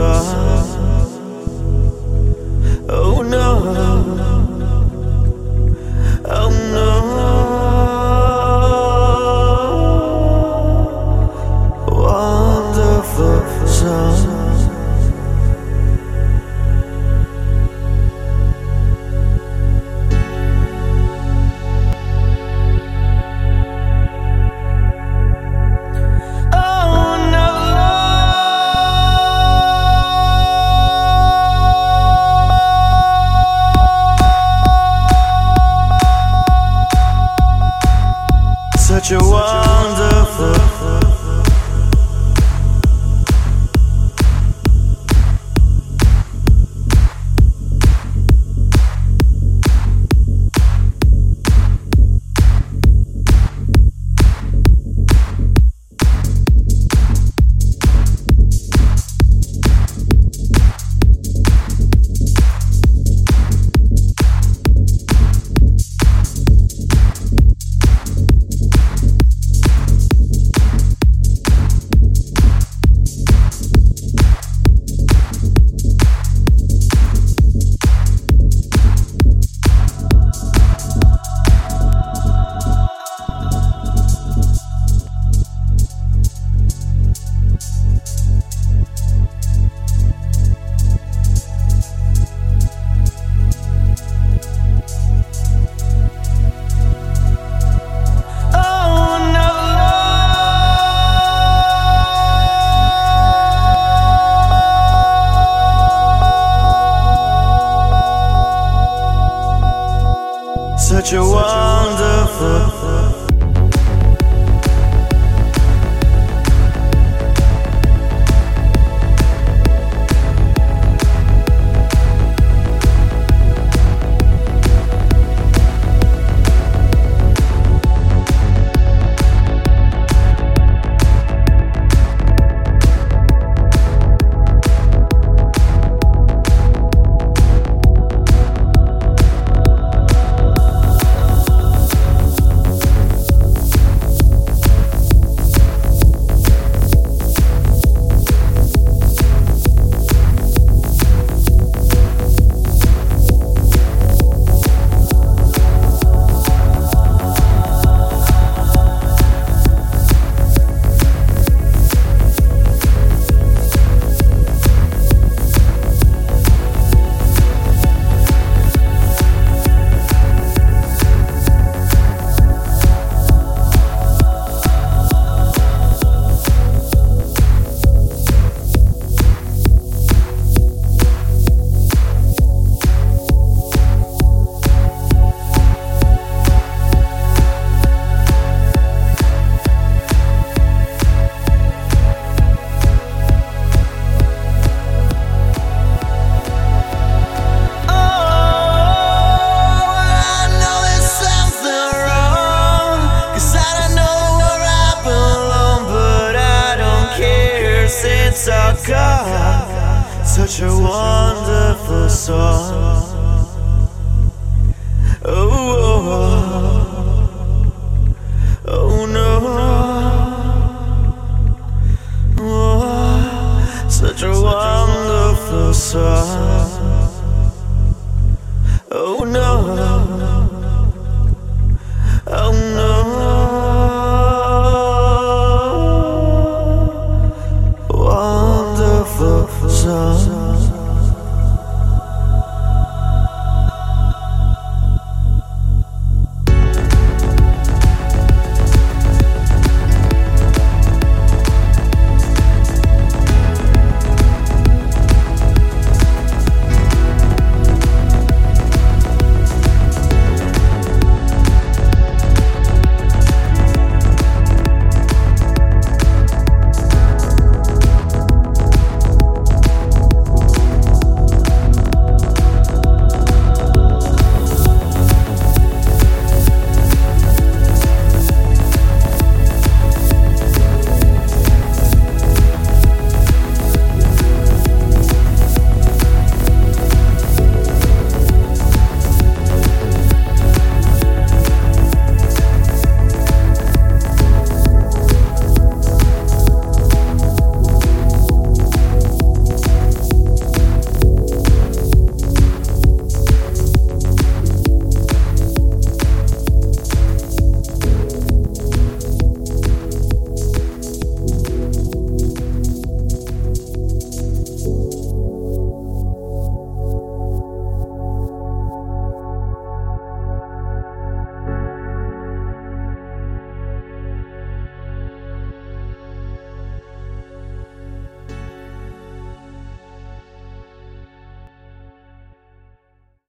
wonderful no. Such a A wonderful. Such a wonderful song. Oh, oh, oh, oh no. Oh, such a wonderful song.